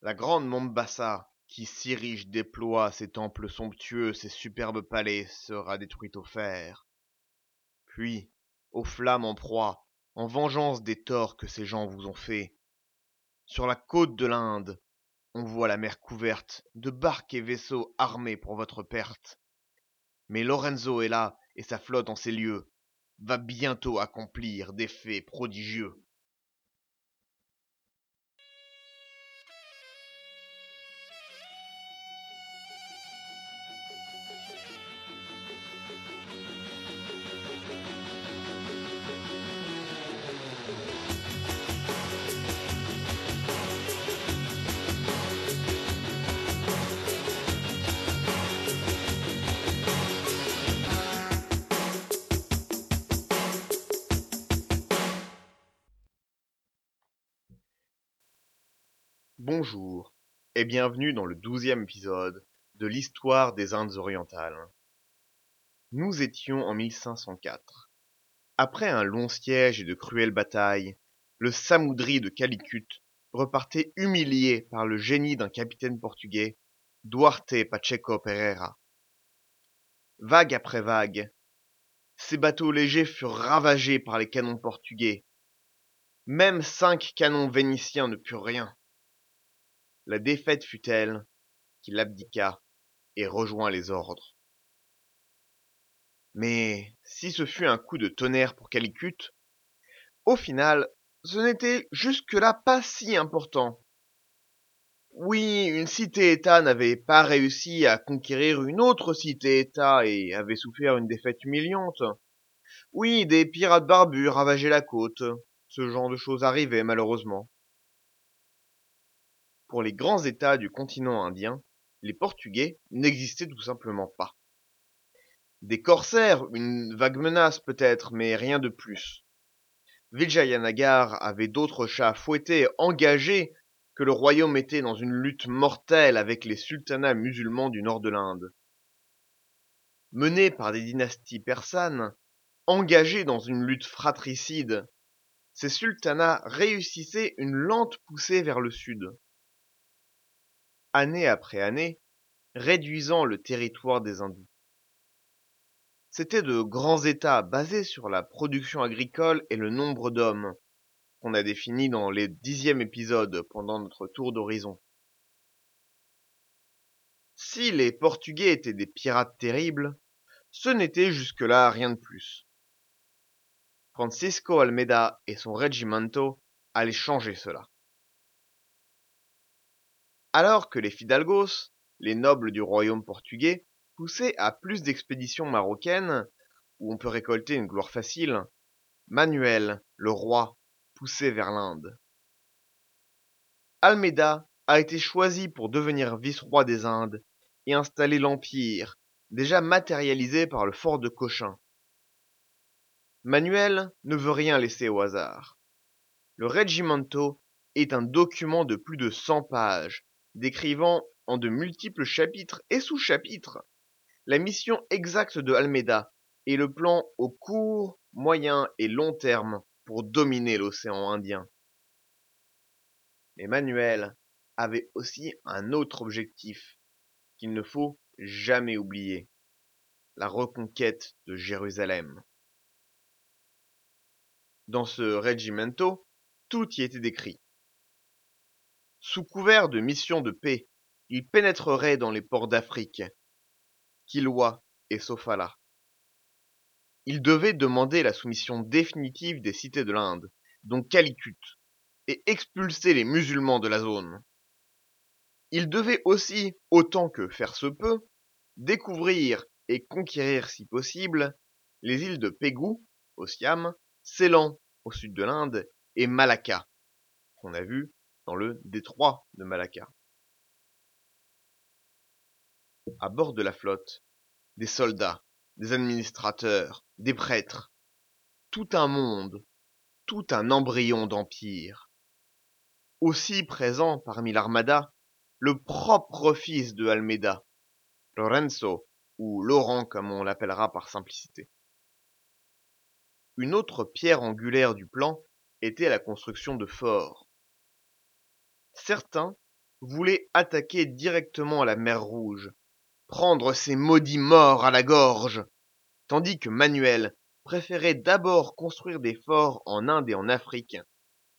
La grande Mombassa, qui si riche déploie ses temples somptueux, ses superbes palais, sera détruite au fer. Puis, aux flammes en proie, en vengeance des torts que ces gens vous ont faits, sur la côte de l'Inde, on voit la mer couverte de barques et vaisseaux armés pour votre perte. Mais Lorenzo est là, et sa flotte en ces lieux va bientôt accomplir des faits prodigieux. Bonjour et bienvenue dans le douzième épisode de l'histoire des Indes orientales. Nous étions en 1504. Après un long siège et de cruelles batailles, le Samoudri de Calicut repartait humilié par le génie d'un capitaine portugais, Duarte Pacheco Pereira. Vague après vague, ces bateaux légers furent ravagés par les canons portugais. Même cinq canons vénitiens ne purent rien la défaite fut telle qu'il abdiqua et rejoint les ordres. Mais si ce fut un coup de tonnerre pour Calicut, au final, ce n'était jusque-là pas si important. Oui, une cité-État n'avait pas réussi à conquérir une autre cité-État et avait souffert une défaite humiliante. Oui, des pirates barbus ravageaient la côte. Ce genre de choses arrivait malheureusement. Pour les grands États du continent indien, les Portugais n'existaient tout simplement pas. Des corsaires, une vague menace peut-être, mais rien de plus. Vijayanagar avait d'autres chats fouettés, engagés, que le royaume était dans une lutte mortelle avec les sultanats musulmans du nord de l'Inde. Menés par des dynasties persanes, engagés dans une lutte fratricide, ces sultanats réussissaient une lente poussée vers le sud année après année, réduisant le territoire des hindous. C'étaient de grands États basés sur la production agricole et le nombre d'hommes, qu'on a défini dans les dixième épisodes pendant notre tour d'horizon. Si les Portugais étaient des pirates terribles, ce n'était jusque-là rien de plus. Francisco Almeida et son regimento allaient changer cela. Alors que les Fidalgos, les nobles du royaume portugais, poussaient à plus d'expéditions marocaines, où on peut récolter une gloire facile, Manuel, le roi, poussait vers l'Inde. Almeida a été choisi pour devenir vice-roi des Indes et installer l'empire, déjà matérialisé par le fort de Cochin. Manuel ne veut rien laisser au hasard. Le Regimento est un document de plus de 100 pages décrivant en de multiples chapitres et sous-chapitres la mission exacte de Almeida et le plan au court, moyen et long terme pour dominer l'océan Indien. Emmanuel avait aussi un autre objectif qu'il ne faut jamais oublier, la reconquête de Jérusalem. Dans ce regimento, tout y était décrit. Sous couvert de mission de paix, il pénétrerait dans les ports d'Afrique, Kilwa et Sofala. Il devait demander la soumission définitive des cités de l'Inde, dont Calicut, et expulser les musulmans de la zone. Il devait aussi, autant que faire se peut, découvrir et conquérir si possible les îles de Pégou, au Siam, Ceylan, au sud de l'Inde, et Malacca, qu'on a vu dans le détroit de Malacca. À bord de la flotte, des soldats, des administrateurs, des prêtres, tout un monde, tout un embryon d'empire. Aussi présent parmi l'armada, le propre fils de Almeida, Lorenzo, ou Laurent comme on l'appellera par simplicité. Une autre pierre angulaire du plan était la construction de forts, Certains voulait attaquer directement la mer Rouge, prendre ces maudits morts à la gorge, tandis que Manuel préférait d'abord construire des forts en Inde et en Afrique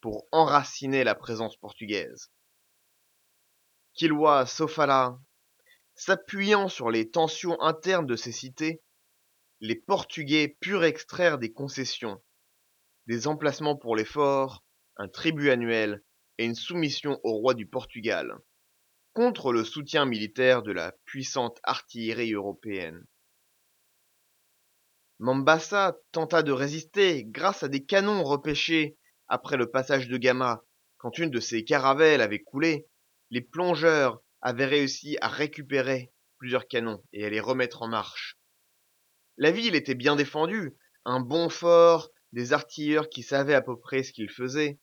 pour enraciner la présence portugaise. Kilwa Sofala, s'appuyant sur les tensions internes de ces cités, les Portugais purent extraire des concessions, des emplacements pour les forts, un tribut annuel et une soumission au roi du Portugal, contre le soutien militaire de la puissante artillerie européenne. Mombasa tenta de résister grâce à des canons repêchés après le passage de Gama. Quand une de ses caravelles avait coulé, les plongeurs avaient réussi à récupérer plusieurs canons et à les remettre en marche. La ville était bien défendue, un bon fort, des artilleurs qui savaient à peu près ce qu'ils faisaient.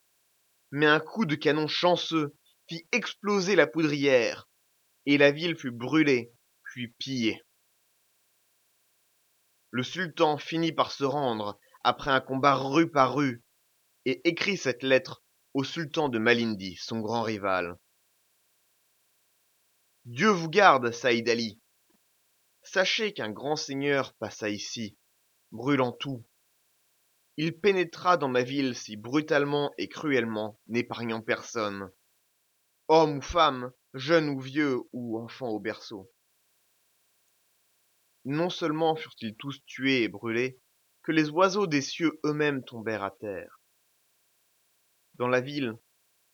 Mais un coup de canon chanceux fit exploser la poudrière, et la ville fut brûlée, puis pillée. Le sultan finit par se rendre après un combat rue par rue et écrit cette lettre au sultan de Malindi, son grand rival. Dieu vous garde, Saïd Ali. Sachez qu'un grand seigneur passa ici, brûlant tout. Il pénétra dans ma ville si brutalement et cruellement, n'épargnant personne. Homme ou femme, jeune ou vieux ou enfant au berceau. Non seulement furent-ils tous tués et brûlés, que les oiseaux des cieux eux-mêmes tombèrent à terre. Dans la ville,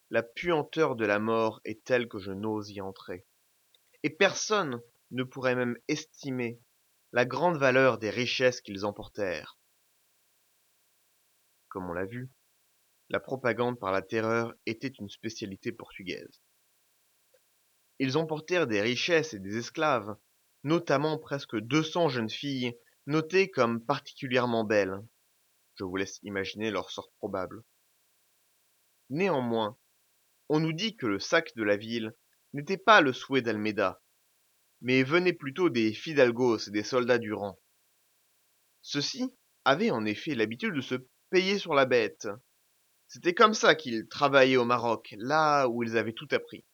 la puanteur de la mort est telle que je n'ose y entrer. Et personne ne pourrait même estimer la grande valeur des richesses qu'ils emportèrent. Comme on l'a vu, la propagande par la terreur était une spécialité portugaise. Ils emportèrent des richesses et des esclaves, notamment presque 200 jeunes filles notées comme particulièrement belles. Je vous laisse imaginer leur sort probable. Néanmoins, on nous dit que le sac de la ville n'était pas le souhait d'Almeida, mais venait plutôt des fidalgos et des soldats du rang. Ceux-ci avaient en effet l'habitude de se payer sur la bête. C'était comme ça qu'ils travaillaient au Maroc, là où ils avaient tout appris.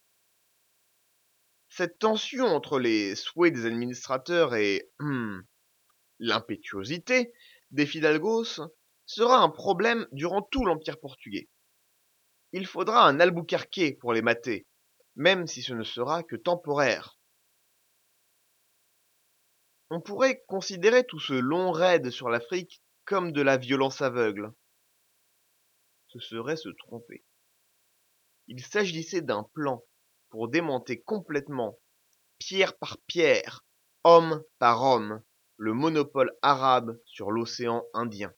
Cette tension entre les souhaits des administrateurs et hum, l'impétuosité des fidalgos sera un problème durant tout l'Empire portugais il faudra un Albuquerque pour les mater, même si ce ne sera que temporaire. On pourrait considérer tout ce long raid sur l'Afrique comme de la violence aveugle. Ce serait se tromper. Il s'agissait d'un plan pour démonter complètement, pierre par pierre, homme par homme, le monopole arabe sur l'océan Indien.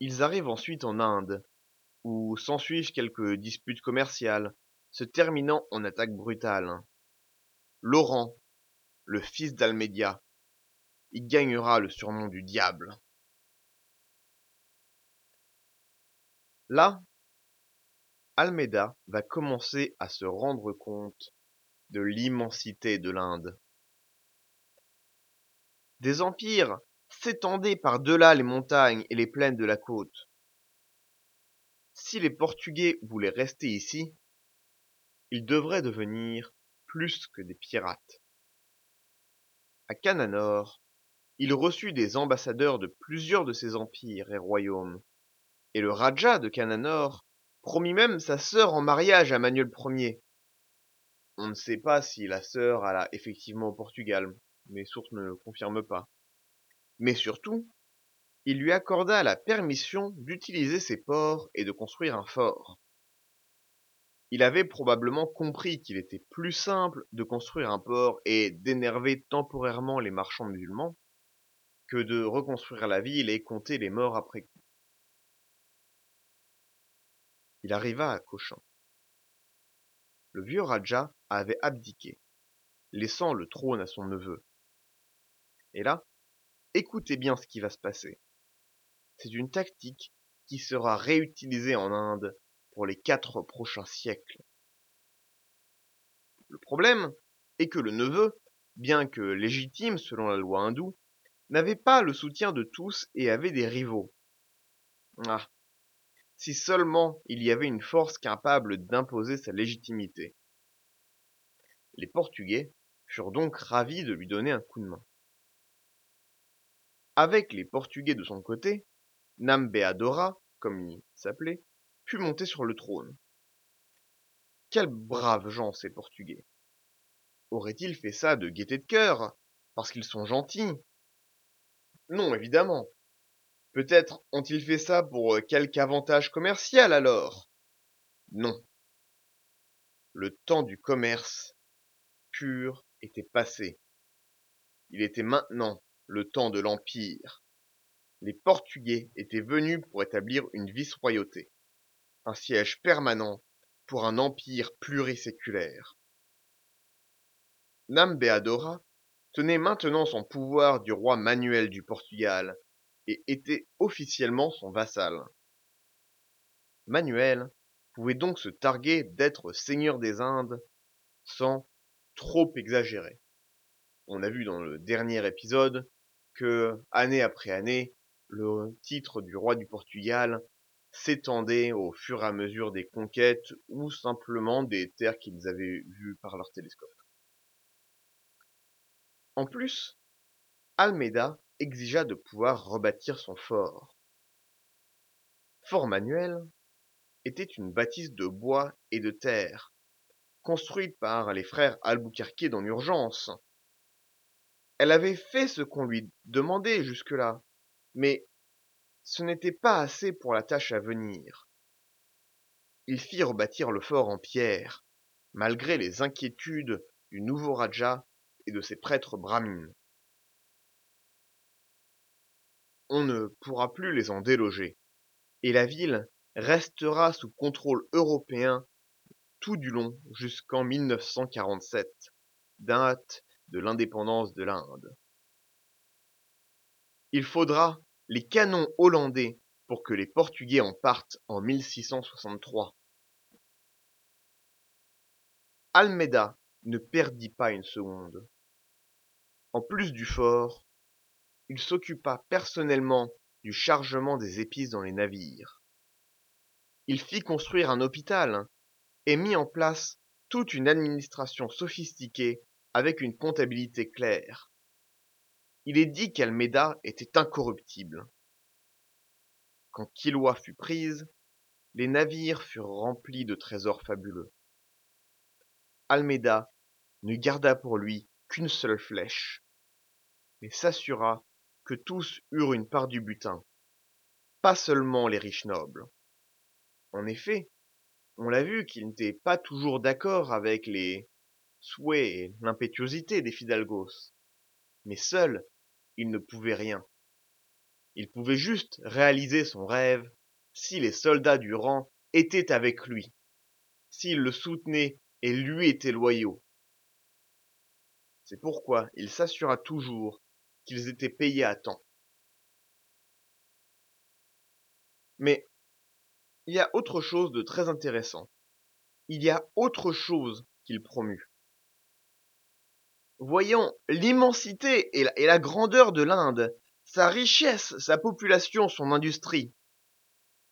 Ils arrivent ensuite en Inde, où s'ensuivent quelques disputes commerciales, se terminant en attaques brutales. Laurent, le fils d'Almedia, y gagnera le surnom du diable. Là, Almeida va commencer à se rendre compte de l'immensité de l'Inde. Des empires s'étendait par-delà les montagnes et les plaines de la côte. Si les Portugais voulaient rester ici, ils devraient devenir plus que des pirates. À Cananor, il reçut des ambassadeurs de plusieurs de ces empires et royaumes, et le Raja de Cananor promit même sa sœur en mariage à Manuel Ier. On ne sait pas si la sœur alla effectivement au Portugal, mes sources ne le confirment pas mais surtout, il lui accorda la permission d'utiliser ses ports et de construire un fort. Il avait probablement compris qu'il était plus simple de construire un port et d'énerver temporairement les marchands musulmans que de reconstruire la ville et compter les morts après. Il arriva à Cochin. Le vieux Raja avait abdiqué, laissant le trône à son neveu. Et là, Écoutez bien ce qui va se passer. C'est une tactique qui sera réutilisée en Inde pour les quatre prochains siècles. Le problème est que le neveu, bien que légitime selon la loi hindoue, n'avait pas le soutien de tous et avait des rivaux. Ah. si seulement il y avait une force capable d'imposer sa légitimité. Les Portugais furent donc ravis de lui donner un coup de main. Avec les Portugais de son côté, Nambeadora, comme il s'appelait, put monter sur le trône. Quels braves gens ces Portugais. Auraient-ils fait ça de gaieté de cœur, parce qu'ils sont gentils Non, évidemment. Peut-être ont-ils fait ça pour euh, quelque avantage commercial alors? Non. Le temps du commerce pur était passé. Il était maintenant le temps de l'Empire. Les Portugais étaient venus pour établir une vice-royauté, un siège permanent pour un empire pluriséculaire. Nambeadora tenait maintenant son pouvoir du roi Manuel du Portugal et était officiellement son vassal. Manuel pouvait donc se targuer d'être seigneur des Indes sans trop exagérer. On a vu dans le dernier épisode que, année après année, le titre du roi du Portugal s'étendait au fur et à mesure des conquêtes ou simplement des terres qu'ils avaient vues par leur télescope. En plus, Almeida exigea de pouvoir rebâtir son fort. Fort Manuel était une bâtisse de bois et de terre, construite par les frères Albuquerque dans l'urgence. Elle avait fait ce qu'on lui demandait jusque-là, mais ce n'était pas assez pour la tâche à venir. Il fit rebâtir le fort en pierre, malgré les inquiétudes du nouveau Raja de ses prêtres brahmines. On ne pourra plus les en déloger, et la ville restera sous contrôle européen tout du long jusqu'en 1947, date de l'indépendance de l'Inde. Il faudra les canons hollandais pour que les Portugais en partent en 1663. Almeida ne perdit pas une seconde. En plus du fort, il s'occupa personnellement du chargement des épices dans les navires. Il fit construire un hôpital et mit en place toute une administration sophistiquée avec une comptabilité claire. Il est dit qu'Almeida était incorruptible. Quand Kilwa fut prise, les navires furent remplis de trésors fabuleux. Almeida ne garda pour lui qu'une seule flèche, mais s'assura que tous eurent une part du butin, pas seulement les riches nobles. En effet, on l'a vu qu'il n'était pas toujours d'accord avec les souhaits et l'impétuosité des fidalgos, mais seul, il ne pouvait rien. Il pouvait juste réaliser son rêve si les soldats du rang étaient avec lui, s'ils le soutenaient et lui étaient loyaux. C'est pourquoi il s'assura toujours qu'ils étaient payés à temps. Mais il y a autre chose de très intéressant. Il y a autre chose qu'il promut. Voyant l'immensité et la, grandeur de l'Inde, sa richesse, sa population, son industrie,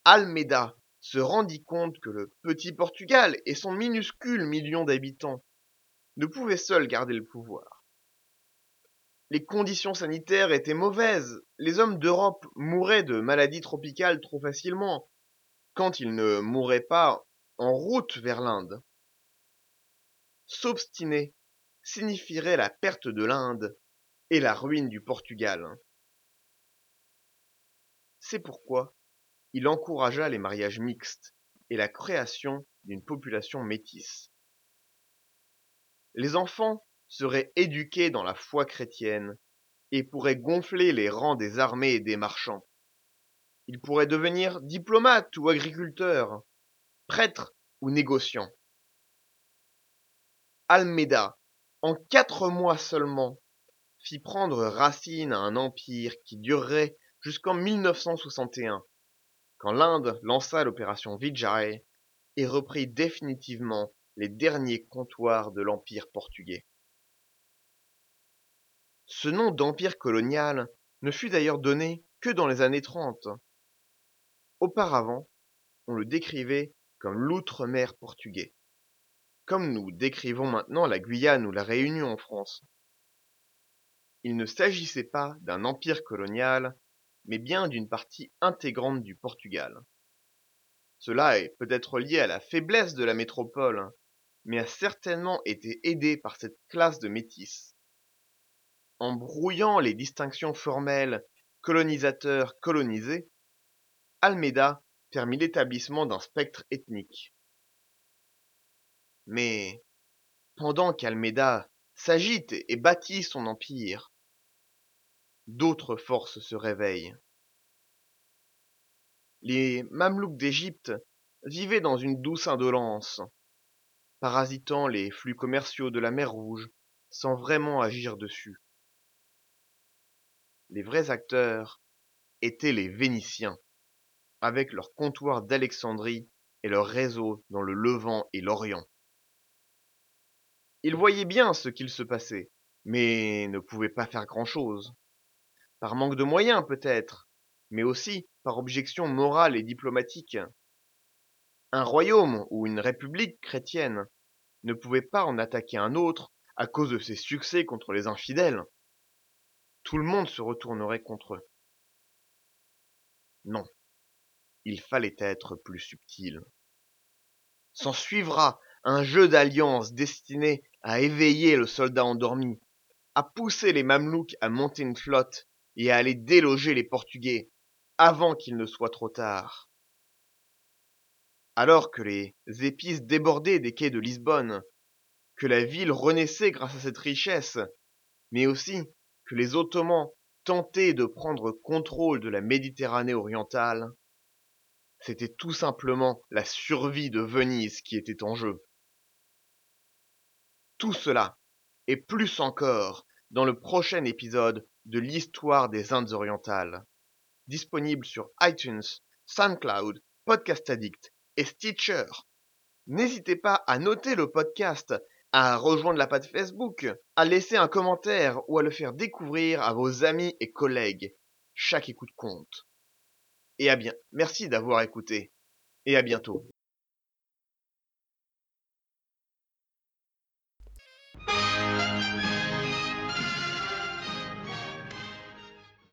Almeida se rendit compte que le petit Portugal et son minuscule million d'habitants ne pouvaient seuls garder le pouvoir. Les conditions sanitaires étaient mauvaises, les hommes d'Europe mouraient de maladies tropicales trop facilement, quand ils ne mouraient pas en route vers l'Inde. S'obstiner signifierait la perte de l'Inde et la ruine du Portugal. C'est pourquoi il encouragea les mariages mixtes et la création d'une population métisse. Les enfants seraient éduqués dans la foi chrétienne et pourraient gonfler les rangs des armées et des marchands. Ils pourraient devenir diplomates ou agriculteurs, prêtres ou négociants. Almeida, en quatre mois seulement, fit prendre racine à un empire qui durerait jusqu'en 1961 quand l'Inde lança l'opération Vijay et reprit définitivement les derniers comptoirs de l'Empire portugais. Ce nom d'empire colonial ne fut d'ailleurs donné que dans les années 30. Auparavant, on le décrivait comme l'outre-mer portugais. Comme nous décrivons maintenant la Guyane ou la Réunion en France. Il ne s'agissait pas d'un empire colonial, mais bien d'une partie intégrante du Portugal. Cela est peut-être lié à la faiblesse de la métropole, mais a certainement été aidé par cette classe de métis. En brouillant les distinctions formelles colonisateur-colonisé, Almeida permit l'établissement d'un spectre ethnique. Mais pendant qu'Almeida s'agite et bâtit son empire, d'autres forces se réveillent. Les Mamelouks d'Égypte vivaient dans une douce indolence, parasitant les flux commerciaux de la mer Rouge sans vraiment agir dessus. Les vrais acteurs étaient les Vénitiens, avec leur comptoir d'Alexandrie et leur réseau dans le Levant et l'Orient. Ils voyaient bien ce qu'il se passait, mais ne pouvaient pas faire grand-chose. Par manque de moyens peut-être, mais aussi par objection morale et diplomatique. Un royaume ou une république chrétienne ne pouvait pas en attaquer un autre à cause de ses succès contre les infidèles. Tout le monde se retournerait contre eux. Non, il fallait être plus subtil. S'en suivra un jeu d'alliance destiné à éveiller le soldat endormi, à pousser les Mamelouks à monter une flotte et à aller déloger les Portugais avant qu'il ne soit trop tard. Alors que les épices débordaient des quais de Lisbonne, que la ville renaissait grâce à cette richesse, mais aussi que les Ottomans tentaient de prendre contrôle de la Méditerranée orientale, c'était tout simplement la survie de Venise qui était en jeu. Tout cela, et plus encore, dans le prochain épisode de l'histoire des Indes orientales, disponible sur iTunes, SoundCloud, Podcast Addict et Stitcher. N'hésitez pas à noter le podcast, à rejoindre la page Facebook, à laisser un commentaire ou à le faire découvrir à vos amis et collègues. Chaque écoute compte. Et à bien. Merci d'avoir écouté. Et à bientôt.